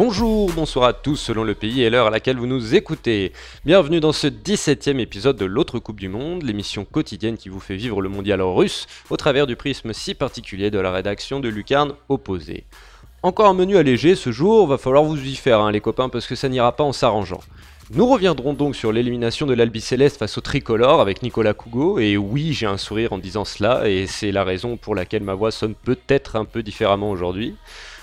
Bonjour, bonsoir à tous selon le pays et l'heure à laquelle vous nous écoutez. Bienvenue dans ce 17e épisode de l'autre Coupe du Monde, l'émission quotidienne qui vous fait vivre le mondial russe au travers du prisme si particulier de la rédaction de Lucarne opposée. Encore un menu allégé ce jour, va falloir vous y faire hein, les copains parce que ça n'ira pas en s'arrangeant. Nous reviendrons donc sur l'élimination de l'Albi Céleste face au tricolore avec Nicolas Cougo, et oui, j'ai un sourire en disant cela, et c'est la raison pour laquelle ma voix sonne peut-être un peu différemment aujourd'hui.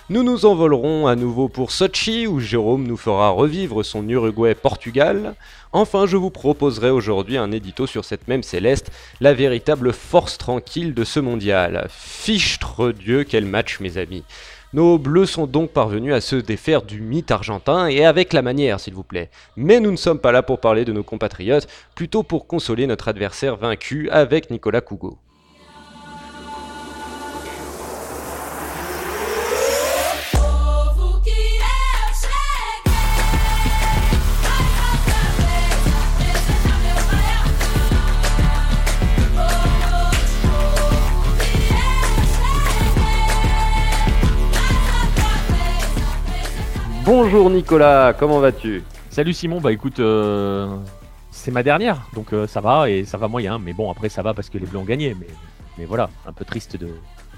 Nous nous envolerons à nouveau pour Sochi, où Jérôme nous fera revivre son Uruguay-Portugal. Enfin, je vous proposerai aujourd'hui un édito sur cette même Céleste, la véritable force tranquille de ce mondial. Fichtre Dieu, quel match mes amis nos bleus sont donc parvenus à se défaire du mythe argentin et avec la manière, s'il vous plaît. Mais nous ne sommes pas là pour parler de nos compatriotes, plutôt pour consoler notre adversaire vaincu avec Nicolas Cougo. Bonjour Nicolas, comment vas-tu? Salut Simon, bah écoute, euh, c'est ma dernière, donc euh, ça va et ça va moyen, mais bon après ça va parce que les Bleus ont gagné, mais, mais voilà, un peu triste de,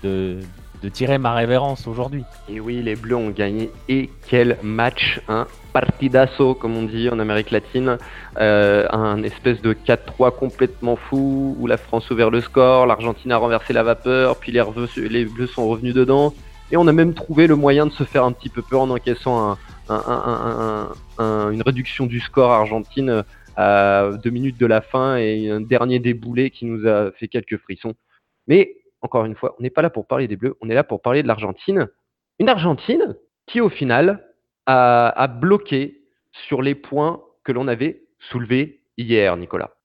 de, tirer ma révérence aujourd'hui. Et oui, les Bleus ont gagné et quel match, un hein. partidazo comme on dit en Amérique latine, euh, un espèce de 4-3 complètement fou où la France ouvert le score, l'Argentine a renversé la vapeur, puis les, les Bleus sont revenus dedans. Et on a même trouvé le moyen de se faire un petit peu peur en encaissant une réduction du score argentine à deux minutes de la fin et un dernier déboulé qui nous a fait quelques frissons. Mais encore une fois, on n'est pas là pour parler des Bleus, on est là pour parler de l'Argentine. Une Argentine qui au final a, bloqué sur les points que l'on avait soulevés hier, Nicolas.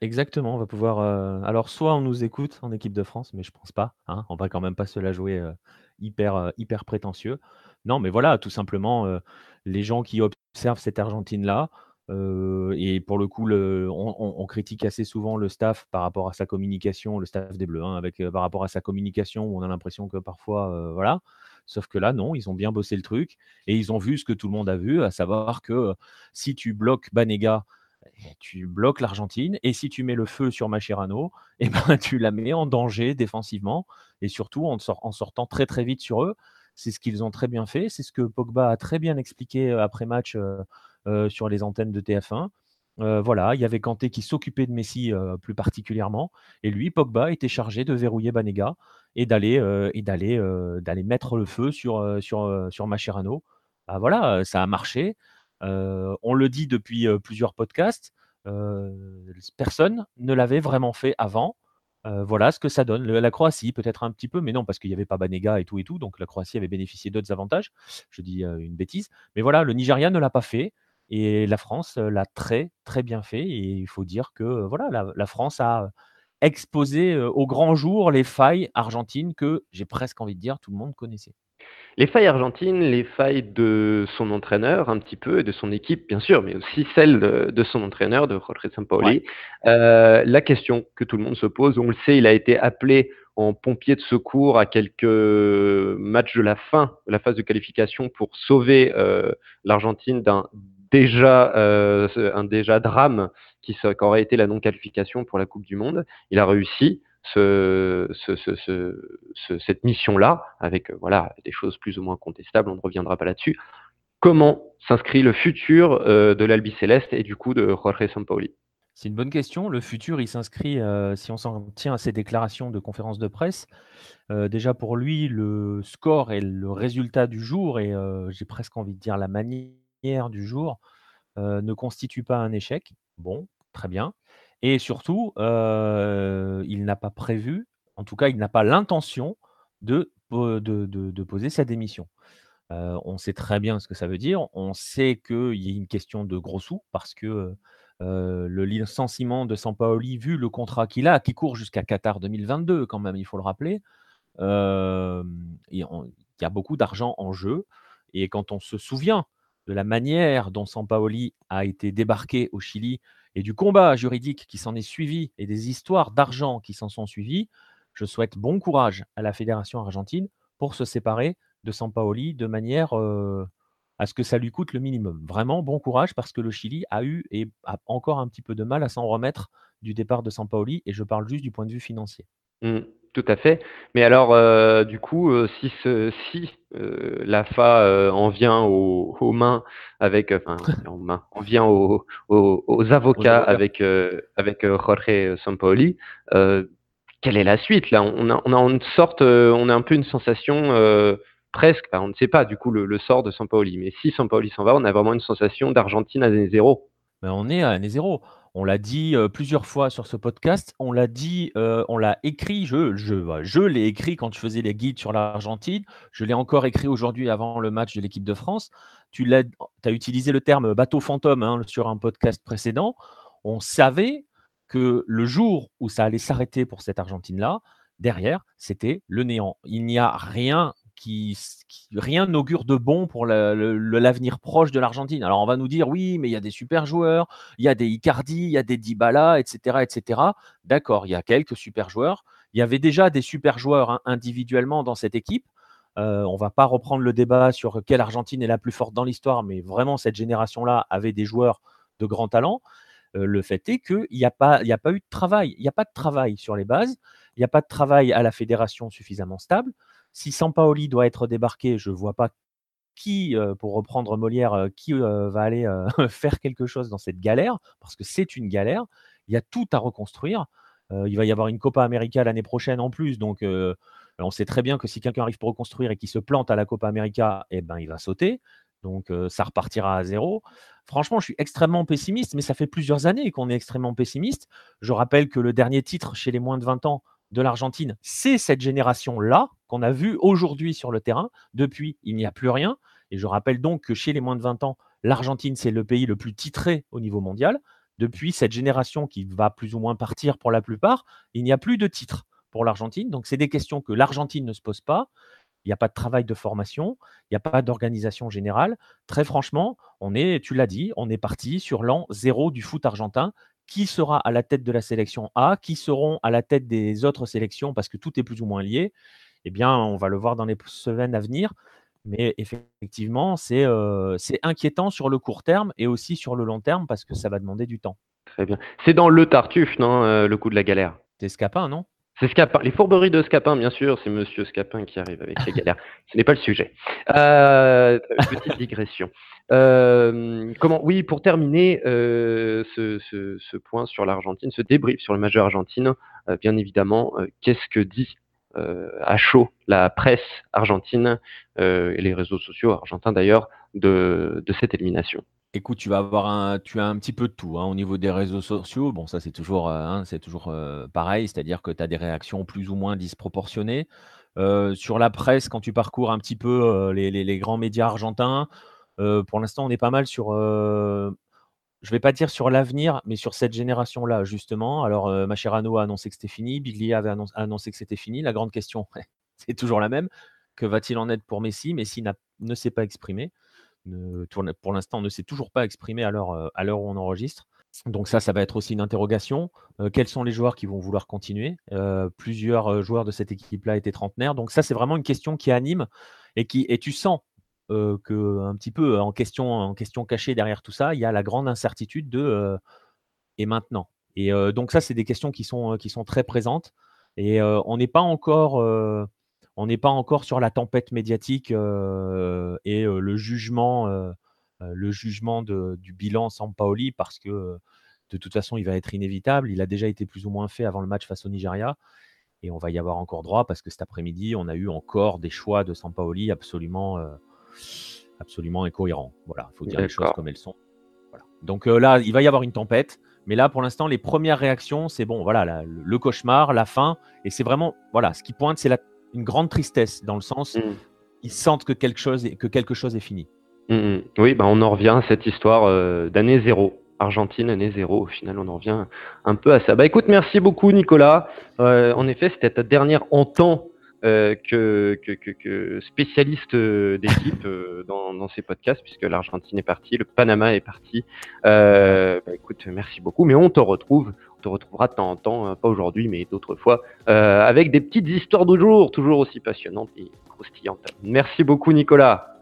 Exactement. On va pouvoir. Euh, alors, soit on nous écoute en équipe de France, mais je pense pas. Hein, on va quand même pas se la jouer euh, hyper, euh, hyper prétentieux. Non, mais voilà, tout simplement, les gens qui observent cette Argentine-là, et pour le coup, on, critique assez souvent le staff par rapport à sa communication, le staff des Bleus, hein, avec, par rapport à sa communication, où on a l'impression que parfois, voilà. Sauf que là, non, ils ont bien bossé le truc et ils ont vu ce que tout le monde a vu, à savoir que si tu bloques Banega, tu bloques l'Argentine et si tu mets le feu sur Macherano, eh ben, tu la mets en danger défensivement et surtout en, sortant très très vite sur eux. C'est ce qu'ils ont très bien fait, c'est ce que Pogba a très bien expliqué après match sur les antennes de TF1. voilà, il y avait Kanté qui s'occupait de Messi plus particulièrement, et lui, Pogba, était chargé de verrouiller Banega et et d'aller mettre le feu sur sur sur Mascherano. Bah, voilà, ça a marché. On le dit depuis plusieurs podcasts, personne ne l'avait vraiment fait avant. voilà ce que ça donne. la Croatie, peut-être un petit peu, mais non, parce qu'il n'y avait pas Banega et tout et tout, donc la Croatie avait bénéficié d'autres avantages. Je dis une bêtise. Mais voilà, le Nigeria ne l'a pas fait. Et la France l'a très, très bien fait. Et il faut dire que voilà, la, France a exposé au grand jour les failles argentines que j'ai presque envie de dire tout le monde connaissait. Les failles argentines, les failles de son entraîneur un petit peu et de son équipe bien sûr, mais aussi celles de, son entraîneur, de Jorge Sampaoli. Euh, la question que tout le monde se pose, on le sait, il a été appelé en pompier de secours à quelques matchs de la fin de la phase de qualification pour sauver euh, l'Argentine d'un déjà euh, un déjà drame qui, qui aurait été la non-qualification pour la Coupe du Monde. Il a réussi ce, cette mission-là, avec euh, voilà, des choses plus ou moins contestables, on ne reviendra pas là-dessus. Comment s'inscrit le futur euh, de l'Albi Céleste et du coup de Jorge Sampaoli? C'est une bonne question. Le futur, il s'inscrit, euh, si on s'en tient à ses déclarations de conférence de presse, déjà pour lui, le score et le résultat du jour, et j'ai presque envie de dire la manière du jour, ne constituent pas un échec. Bon, très bien. Et surtout, il n'a pas prévu, en tout cas, il n'a pas l'intention de de poser sa démission. on sait très bien ce que ça veut dire. On sait qu'il y a une question de gros sous parce que, le licenciement de Sampaoli, vu le contrat qu'il a, qui court jusqu'à Qatar 2022 quand même, il faut le rappeler, il y a beaucoup d'argent en jeu et quand on se souvient de la manière dont Sampaoli a été débarqué au Chili et du combat juridique qui s'en est suivi et des histoires d'argent qui s'en sont suivies, je souhaite bon courage à la Fédération argentine pour se séparer de Sampaoli de manière, euh, à ce que ça lui coûte le minimum. Vraiment, bon courage parce que le Chili a eu et a encore un petit peu de mal à s'en remettre du départ de Sampaoli et je parle juste du point de vue financier. Mmh, tout à fait. Mais alors, euh, du coup, euh, si, ce, si euh, l'AFA en vient aux, mains avec, enfin, en main, on vient aux, avocats, avec, avec Jorge Sampaoli, quelle est la suite là? On a, on a une sorte, on a un peu une sensation presque, on ne sait pas du coup le, sort de Sampaoli, mais si Sampaoli s'en va, on a vraiment une sensation d'Argentine à zéro. Mais on est à année zéro. On l'a dit plusieurs fois sur ce podcast, on l'a dit, on l'a écrit, je, je, je l'ai écrit quand je faisais les guides sur l'Argentine, je l'ai encore écrit aujourd'hui avant le match de l'équipe de France. Tu as utilisé le terme bateau fantôme hein, sur un podcast précédent. On savait que le jour où ça allait s'arrêter pour cette Argentine-là, derrière, c'était le néant. Il n'y a rien qui, rien n'augure de bon pour l'avenir proche de l'Argentine. Alors on va nous dire oui, mais il y a des super joueurs, il y a des Icardi, il y a des Dybala, etc., etc. D'accord, il y a quelques super joueurs. Il y avait déjà des super joueurs hein, individuellement dans cette équipe. Euh, on va pas reprendre le débat sur quelle Argentine est la plus forte dans l'histoire, mais vraiment cette génération-là avait des joueurs de grand talent. Euh, le fait est qu'il n'y a, pas, a pas eu de travail. Il n'y a pas de travail sur les bases. Il n'y a pas de travail à la fédération suffisamment stable. Si Sampaoli doit être débarqué, je ne vois pas qui, euh, pour reprendre Molière, euh, qui euh, va aller faire quelque chose dans cette galère, parce que c'est une galère. Il y a tout à reconstruire. il va y avoir une Copa América l'année prochaine en plus, donc on sait très bien que si quelqu'un arrive pour reconstruire et qu'il se plante à la Copa América, eh ben, il va sauter. Donc ça repartira à zéro. Franchement, je suis extrêmement pessimiste, mais ça fait plusieurs années qu'on est extrêmement pessimiste. Je rappelle que le dernier titre chez les moins de 20 ans, de l'Argentine, c'est cette génération-là qu'on a vue aujourd'hui sur le terrain. Depuis, il n'y a plus rien. Et je rappelle donc que chez les moins de 20 ans, l'Argentine, c'est le pays le plus titré au niveau mondial. Depuis cette génération qui va plus ou moins partir pour la plupart, il n'y a plus de titres pour l'Argentine. Donc, c'est des questions que l'Argentine ne se pose pas. Il n'y a pas de travail de formation, il n'y a pas d'organisation générale. Très franchement, on est, tu l'as dit, on est parti sur l'an zéro du foot argentin qui sera à la tête de la sélection A, qui seront à la tête des autres sélections, parce que tout est plus ou moins lié, eh bien, on va le voir dans les semaines à venir. Mais effectivement, c'est euh, inquiétant sur le court terme et aussi sur le long terme, parce que ça va demander du temps. Très bien. C'est dans le Tartuffe, non, euh, le coup de la galère? C'est Scapin, non? C'est Scapin. Les fourberies de Scapin, bien sûr, c'est Monsieur Scapin qui arrive avec les galères. Ce n'est pas le sujet. Euh, petite digression. Comment Oui, pour terminer ce, point sur l'Argentine, ce débrief sur le majeur Argentine, bien évidemment, qu'est-ce que dit à chaud la presse argentine et les réseaux sociaux argentins d'ailleurs de cette élimination Écoute, tu vas avoir un, tu as un petit peu de tout hein, au niveau des réseaux sociaux. Bon, ça c'est toujours, euh, hein, c'est toujours euh, pareil, c'est-à-dire que tu as des réactions plus ou moins disproportionnées. Euh, sur la presse, quand tu parcours un petit peu les, grands médias argentins, pour l'instant on est pas mal sur, je ne vais pas dire sur l'avenir, mais sur cette génération-là justement. Alors Mascherano a annoncé que c'était fini, Biglia avait annoncé, que c'était fini. La grande question, c'est toujours la même. Que va-t-il en être pour Messi? Messi ne s'est pas exprimé pour l'instant, ne s'est toujours pas exprimé à l'heure, euh, à l'heure où on enregistre. Donc ça, ça va être aussi une interrogation. Euh, quels sont les joueurs qui vont vouloir continuer? Euh, Plusieurs joueurs de cette équipe-là étaient trentenaires. Donc ça, c'est vraiment une question qui anime et qui et tu sens que un petit peu en question, en question cachée derrière tout ça, il y a la grande incertitude de et maintenant. Et donc ça, c'est des questions qui sont qui sont très présentes. Et on n'est pas encore on n'est pas encore sur la tempête médiatique euh, et euh, le jugement, euh, le jugement du bilan Sampaoli parce que de toute façon, il va être inévitable. Il a déjà été plus ou moins fait avant le match face au Nigeria. Et on va y avoir encore droit parce que cet après-midi, on a eu encore des choix de Sampaoli absolument, absolument incohérents. Voilà, il faut dire les choses comme elles sont. Donc là, il va y avoir une tempête. Mais là, pour l'instant, les premières réactions, c'est bon, voilà, le cauchemar, la fin. Et c'est vraiment, voilà, ce qui pointe, c'est une grande tristesse dans le sens mm. ils sentent que quelque chose est, que quelque chose est fini. Mm, mm. Oui, bah on en revient à cette histoire euh, d'année zéro. Argentine, année zéro. Au final, on en revient un peu à ça. Bah écoute, merci beaucoup, Nicolas. Euh, en effet, c'était ta dernière en temps euh, que, que, spécialiste d'équipe dans, dans, ces podcasts, puisque l'Argentine est partie, le Panama est parti. bah écoute, merci beaucoup. Mais on te retrouve on te retrouvera de temps en temps, hein, pas aujourd'hui, mais d'autres fois, euh, avec des petites histoires de jour, toujours aussi passionnantes et croustillantes. Merci beaucoup, Nicolas.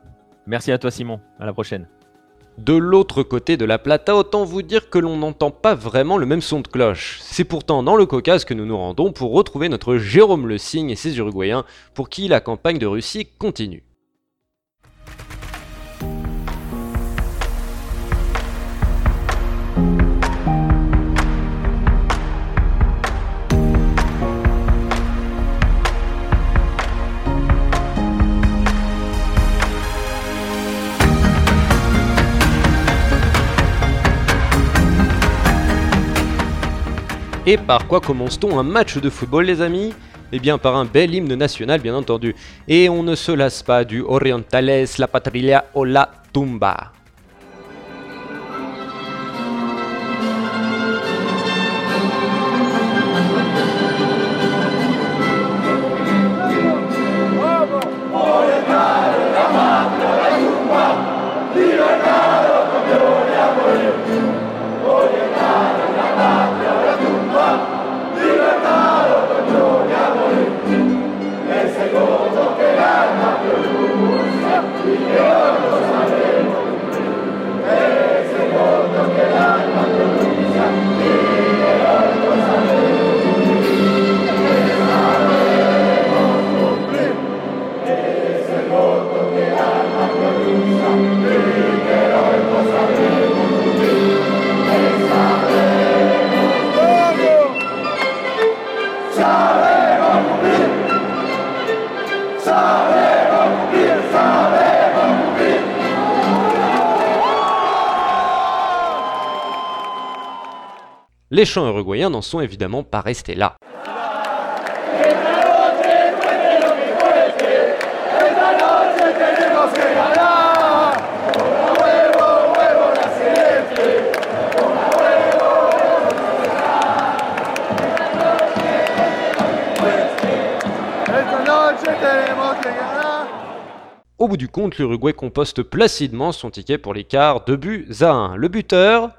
Merci à toi Simon, à la prochaine. De l'autre côté de la Plata, autant vous dire que l'on n'entend pas vraiment le même son de cloche. C'est pourtant dans le Caucase que nous nous rendons pour retrouver notre Jérôme Le Signe et ses Uruguayens, pour qui la campagne de Russie continue. Et par quoi commence-t-on un match de football les amis Eh bien par un bel hymne national bien entendu. Et on ne se lasse pas du Orientales la Patria o la Tumba. Les chants uruguayens n'en sont évidemment pas restés là. Au bout du compte, l'Uruguay composte placidement son ticket pour l'écart de buts à 1. Le buteur,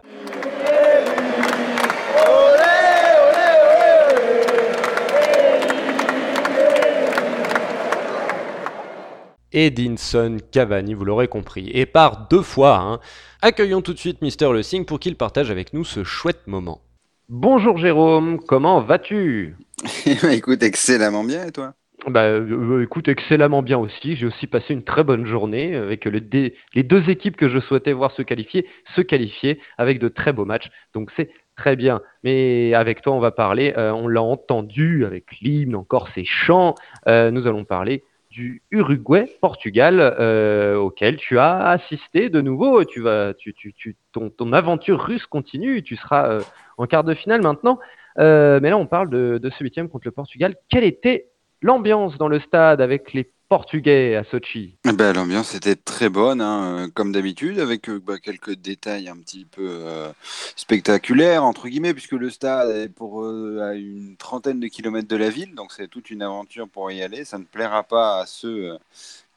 Edinson Cavani, vous l'aurez compris, et par deux fois. Hein. Accueillons tout de suite Mister Le Sing pour qu'il partage avec nous ce chouette moment. Bonjour Jérôme, comment vas-tu? Écoute, excellemment bien et toi? Bah, euh, écoute, excellemment bien aussi. J'ai aussi passé une très bonne journée avec les deux équipes que je souhaitais voir se qualifier, se qualifier avec de très beaux matchs. Donc c'est très bien. Mais avec toi, on va parler, euh, on l'a entendu avec l'hymne, encore ces chants. Euh, nous allons parler du Uruguay-Portugal euh, auquel tu as assisté de nouveau. Tu vas, tu, tu, tu ton, ton, aventure russe continue. Tu seras euh, en quart de finale maintenant. Euh, mais là, on parle de, de ce huitième contre le Portugal. Quelle était l'ambiance dans le stade avec les portugais à Sochi eh ben, L'ambiance était très bonne, hein, euh, comme d'habitude, avec euh, bah, quelques détails un petit peu euh, spectaculaires, entre guillemets, puisque le stade est pour, à une trentaine de kilomètres de la ville, donc c'est toute une aventure pour y aller. Ça ne plaira pas à ceux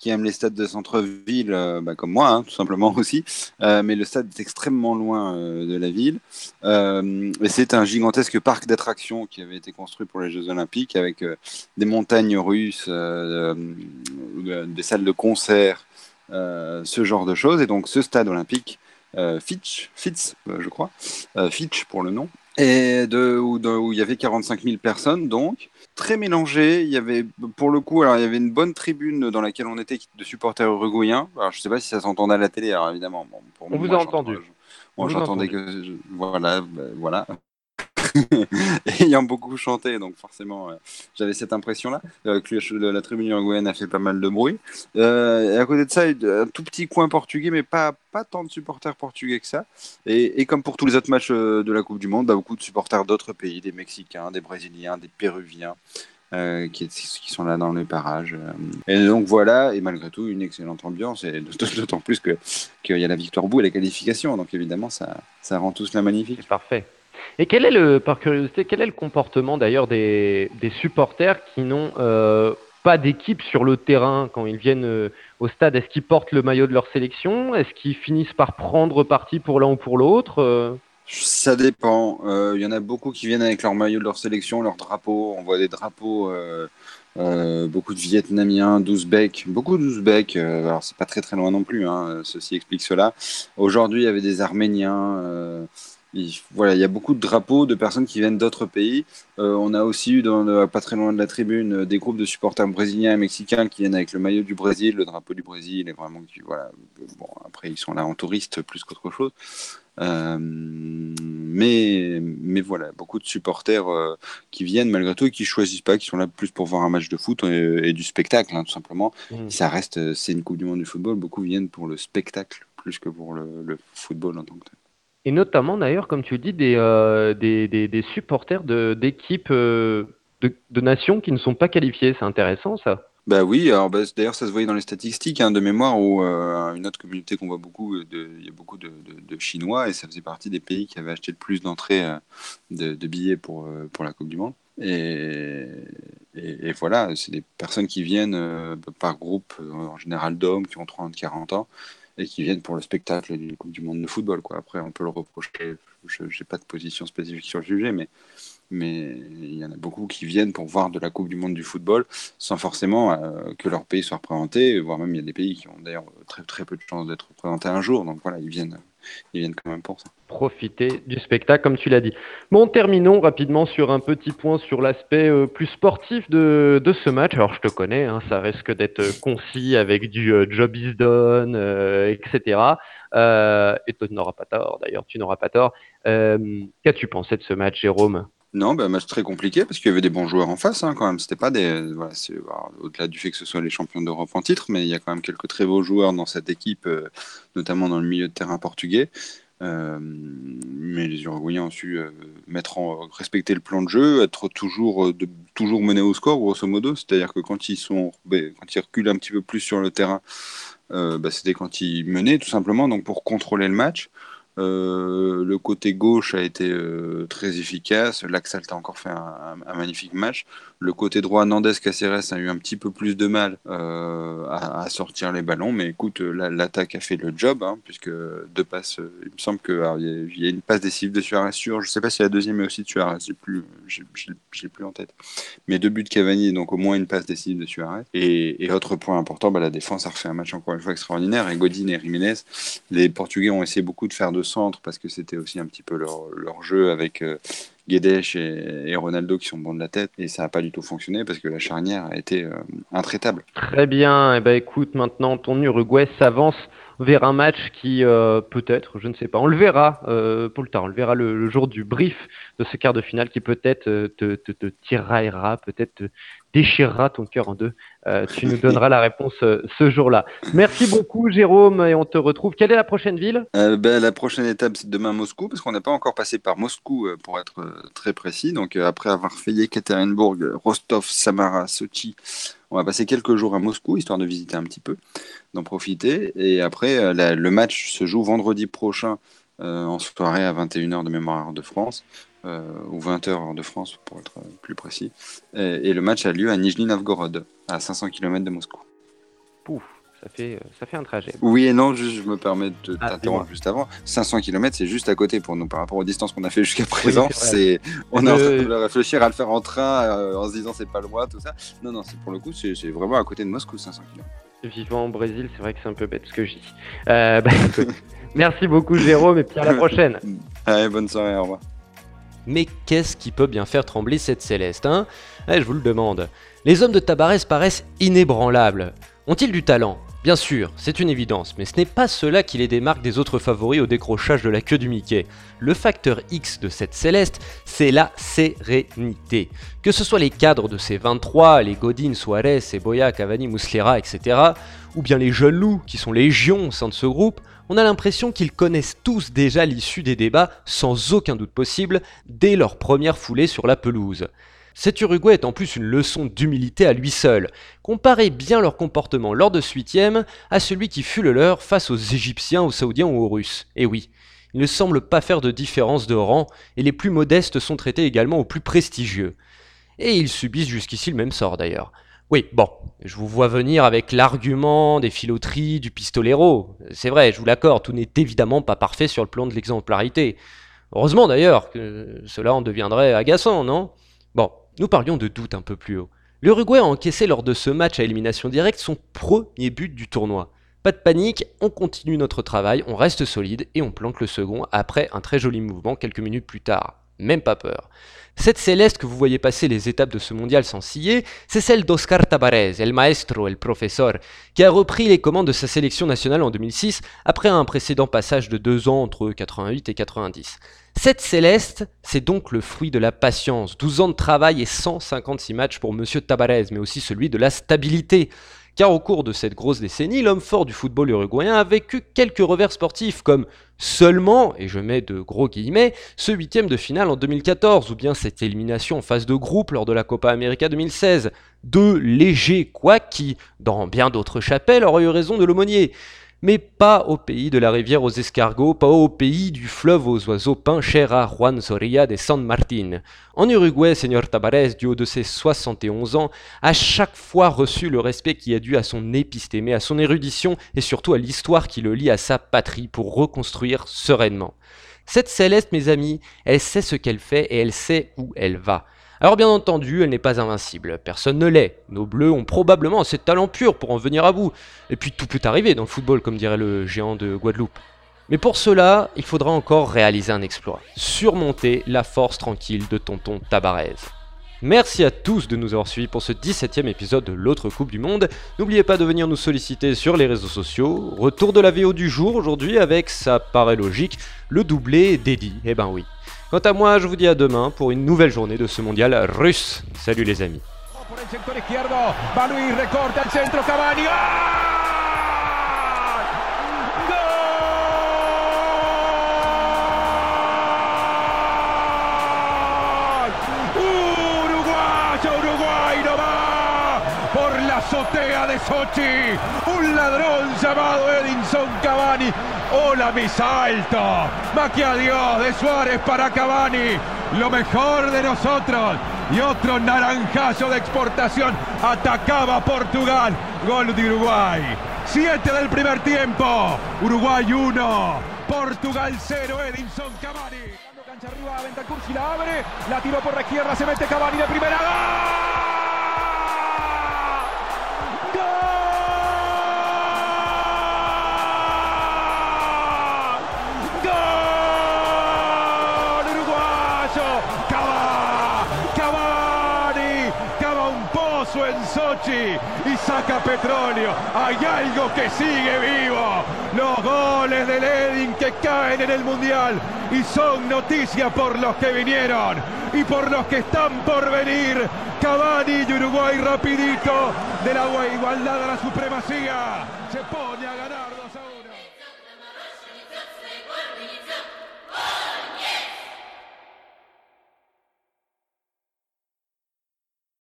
qui aiment les stades de centre-ville, euh, bah, comme moi, hein, tout simplement aussi. Euh, mais le stade est extrêmement loin euh, de la ville. et c'est un gigantesque parc d'attractions qui avait été construit pour les Jeux Olympiques avec des montagnes russes, des salles de concert, ce genre de choses. Et donc ce stade olympique, Fitch, Fitz, je crois, Fitch pour le nom, et de, où, où, il y avait 45 000 personnes, donc très mélangé. Il y avait, pour le coup, alors il y avait une bonne tribune dans laquelle on était de supporters uruguayens. Alors, je ne sais pas si ça s'entendait à la télé, alors évidemment. on vous a entendu. Moi, j'entendais que, voilà, ben, voilà. ayant beaucoup chanté, donc forcément, euh, j'avais cette impression-là, euh, que la tribune uruguayenne a fait pas mal de bruit. Euh, et à côté de ça, un tout petit coin portugais, mais pas, pas tant de supporters portugais que ça. Et, comme pour tous les autres matchs de la Coupe du Monde, bah, beaucoup de supporters d'autres pays, des Mexicains, des Brésiliens, des Péruviens. qui, qui, sont là dans les parages. Et donc voilà, et malgré tout, une excellente ambiance, et d'autant plus qu'il y a la victoire au bout et la qualification, donc évidemment, ça, ça rend tout cela magnifique. Parfait. Et quel est le, par curiosité, quel est le comportement d'ailleurs des, des, supporters qui n'ont euh, pas d'équipe sur le terrain quand ils viennent euh, au stade? Est-ce qu'ils portent le maillot de leur sélection? Est-ce qu'ils finissent par prendre parti pour l'un ou pour l'autre euh? Ça dépend. Il y en a beaucoup qui viennent avec leur maillot de leur sélection, leur drapeau. On voit des drapeaux, beaucoup de Vietnamiens, d'Ouzbeks, beaucoup d'Ouzbeks. Alors, c'est pas très très loin non plus, hein, ceci explique cela. Aujourd'hui, il y avait des Arméniens. Il, voilà, il y a beaucoup de drapeaux de personnes qui viennent d'autres pays. Euh, on a aussi eu, dans le- pas très loin de la tribune, euh, des groupes de supporters brésiliens et mexicains qui viennent avec le maillot du Brésil, le drapeau du Brésil, et vraiment, voilà. Bon, après, ils sont là en touriste plus qu'autre chose. Euh, mais, mais voilà, beaucoup de supporters euh, qui viennent malgré tout et qui choisissent pas, qui sont là plus pour voir un match de foot et, et du spectacle, hein, tout simplement. Mm. Ça reste, c'est une Coupe du Monde du football. Beaucoup viennent pour le spectacle plus que pour le, le football en tant que tel. Et notamment, d'ailleurs, comme tu le dis, des, euh, supporters d'équipes euh, de, nations qui ne sont pas qualifiées. C'est intéressant, ça. Bah oui, alors bah, d'ailleurs ça se voyait dans les statistiques hein, de mémoire où euh, une autre communauté qu'on voit beaucoup, il y a beaucoup de, Chinois et ça faisait partie des pays qui avaient acheté le plus d'entrées de, billets pour, pour la Coupe du Monde. Et, voilà, c'est des personnes qui viennent par groupe, en général d'hommes qui ont 30-40 ans et qui viennent pour le spectacle d'une Coupe du Monde de football. Quoi. Après, on peut le reprocher, je n'ai pas de position spécifique sur le sujet, mais mais il y en a beaucoup qui viennent pour voir de la Coupe du Monde du football sans forcément euh, que leur pays soit représenté, voire même il y a des pays qui ont d'ailleurs très, très peu de chances d'être représentés un jour, donc voilà, ils viennent, ils viennent quand même pour ça. Profiter du spectacle, comme tu l'as dit. Bon, terminons rapidement sur un petit point sur l'aspect euh, plus sportif de, ce match. Alors, je te connais, hein, ça risque d'être euh, concis avec du euh, job is done, etc. Euh, et tu n'auras pas tort, d'ailleurs, tu n'auras pas tort. Qu'as-tu pensé de ce match, Jérôme? Non, bah, match très compliqué parce qu'il y avait des bons joueurs en face hein, quand même. C'était pas des, voilà, alors, au-delà du fait que ce soit les champions d'Europe en titre, mais il y a quand même quelques très beaux joueurs dans cette équipe, euh, notamment dans le milieu de terrain portugais. Euh, mais les Uruguayens ont su euh, mettre en, respecter le plan de jeu, être toujours, menés au score, grosso modo. C'est-à-dire que quand ils, sont, ben, quand ils reculent un petit peu plus sur le terrain, bah, c'était quand ils menaient, tout simplement, donc pour contrôler le match. Euh, le côté gauche a été euh, très efficace. Laxalt a encore fait un, magnifique match. Le côté droit, Nandes Caceres a eu un petit peu plus de mal euh, à, sortir les ballons. Mais écoute, la- l'attaque a fait le job, hein, puisque deux passes, il me semble qu'il y, y a une passe décisive de Suarez sur. Je ne sais pas si la deuxième est aussi de Suarez, j'ai plus, j'ai- plus en tête. Mais deux buts de Cavani, donc au moins une passe décisive de Suarez. Et, et autre point important, bah, la défense a refait un match encore une fois extraordinaire. Et Godin et Jiménez les Portugais ont essayé beaucoup de faire de centre parce que c'était aussi un petit peu leur, jeu avec euh, Guedes et, et Ronaldo qui sont bons de la tête et ça n'a pas du tout fonctionné parce que la charnière a été euh, intraitable. Très bien. Eh ben, écoute, maintenant, ton Uruguay s'avance vers un match qui, euh, peut-être, je ne sais pas, on le verra, euh, pour le tard, on le verra le, jour du brief de ce quart de finale qui peut-être te, te, te tiraillera, peut-être te déchirera ton cœur en deux. Euh, tu nous donneras la réponse euh, ce jour-là. Merci beaucoup, Jérôme, et on te retrouve. Quelle est la prochaine ville? Euh, ben, la prochaine étape c'est demain Moscou parce qu'on n'a pas encore passé par Moscou pour être très précis. Donc après avoir fait Yekaterinbourg, Rostov, Samara, Sochi, on va passer quelques jours à Moscou histoire de visiter un petit peu, d'en profiter. Et après la- le match se joue vendredi prochain en soirée à 21h de mémoire de France. Euh, ou 20h heure de France pour être plus précis. Et, et le match a lieu à Nijni Novgorod, à 500 km de Moscou. Pouf, ça fait, euh, ça fait un trajet. Oui et non, juste, je me permets de Ah, t'interrompre juste avant. 500 km, c'est juste à côté pour nous par rapport aux distances qu'on a fait jusqu'à présent. c'est c'est, on est en train Euh, de réfléchir à le faire en train euh, en se disant c'est pas loin, tout ça. Non, non, c'est pour le coup, c'est, vraiment à côté de Moscou, 500 km. Vivant au Brésil, c'est vrai que c'est un peu bête ce que je dis. Euh, bah, merci beaucoup, Jérôme, et puis à la prochaine. Allez, bonne soirée, au revoir. Mais qu'est-ce qui peut bien faire trembler cette Céleste, hein? Eh, Je vous le demande. Les hommes de Tabarès paraissent inébranlables. Ont-ils du talent? Bien sûr, c'est une évidence, mais ce n'est pas cela qui les démarque des autres favoris au décrochage de la queue du Mickey. Le facteur X de cette Céleste, c'est la sérénité. Que ce soit les cadres de ces 23, les Godin, Suarez, Boya, Cavani, Muslera, etc., ou bien les jeunes loups qui sont légions au sein de ce groupe, on a l'impression qu'ils connaissent tous déjà l'issue des débats, sans aucun doute possible, dès leur première foulée sur la pelouse. Cet Uruguay est en plus une leçon d'humilité à lui seul. Comparez bien leur comportement lors de ce huitième à celui qui fut le leur face aux Égyptiens, aux Saoudiens ou aux Russes. Et oui, ils ne semblent pas faire de différence de rang, et les plus modestes sont traités également aux plus prestigieux. Et ils subissent jusqu'ici le même sort d'ailleurs. Oui, bon, je vous vois venir avec l'argument des filoteries, du pistolero. C'est vrai, je vous l'accorde, tout n'est évidemment pas parfait sur le plan de l'exemplarité. Heureusement d'ailleurs que cela en deviendrait agaçant, non? Bon, nous parlions de doute un peu plus haut. L'Uruguay a encaissé lors de ce match à élimination directe son premier but du tournoi. Pas de panique, on continue notre travail, on reste solide et on planque le second après un très joli mouvement quelques minutes plus tard. Même pas peur. Cette céleste que vous voyez passer les étapes de ce mondial sans scier, c'est celle d'Oscar Tabarez, el maestro, el professor, qui a repris les commandes de sa sélection nationale en 2006 après un précédent passage de deux ans entre 88 et 90. Cette céleste, c'est donc le fruit de la patience, 12 ans de travail et 156 matchs pour Monsieur Tabarez, mais aussi celui de la stabilité car au cours de cette grosse décennie, l'homme fort du football uruguayen a vécu quelques revers sportifs, comme seulement, et je mets de gros guillemets, ce huitième de finale en 2014, ou bien cette élimination en phase de groupe lors de la Copa América 2016. Deux légers quoi qui, dans bien d'autres chapelles, auraient eu raison de l'aumônier mais pas au pays de la rivière aux escargots, pas au pays du fleuve aux oiseaux peints cher à Juan Soria de San Martín. En Uruguay, Seigneur Tabarez, du haut de ses 71 ans, a chaque fois reçu le respect qui est dû à son épistémé, à son érudition et surtout à l'histoire qui le lie à sa patrie pour reconstruire sereinement. Cette céleste, mes amis, elle sait ce qu'elle fait et elle sait où elle va. Alors bien entendu, elle n'est pas invincible, personne ne l'est. Nos bleus ont probablement assez de talent pur pour en venir à bout. Et puis tout peut arriver dans le football, comme dirait le géant de Guadeloupe. Mais pour cela, il faudra encore réaliser un exploit. Surmonter la force tranquille de tonton Tabarez. Merci à tous de nous avoir suivis pour ce 17ème épisode de l'autre Coupe du Monde. N'oubliez pas de venir nous solliciter sur les réseaux sociaux. Retour de la VO du jour aujourd'hui avec, ça paraît logique, le doublé d'Eddie. Eh ben oui. Quant à moi, je vous dis à demain pour une nouvelle journée de ce mondial russe. Salut les amis. Hola, mis alto. Maquia Dios de Suárez para Cavani. Lo mejor de nosotros. Y otro naranjazo de exportación. Atacaba Portugal. Gol de Uruguay. Siete del primer tiempo. Uruguay 1. Portugal 0. Edinson Cavani. Cancha arriba, la abre. La tiró por la izquierda. Se mete Cavani de primera. ¡Gol! Sochi y saca petróleo. Hay algo que sigue vivo. Los goles de Ledin que caen en el Mundial y son noticia por los que vinieron y por los que están por venir. Cavani y Uruguay rapidito de la igualdad a la supremacía. Se pone a ganar